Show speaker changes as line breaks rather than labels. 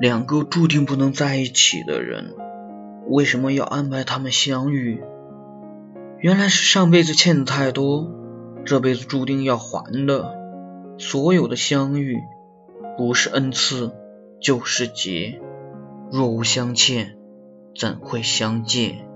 两个注定不能在一起的人为什么要安排他们相遇？原来是上辈子欠的太多这辈子注定要还的所有的相遇不是恩赐就是劫。若无相欠怎会相见？